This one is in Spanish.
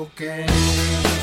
okay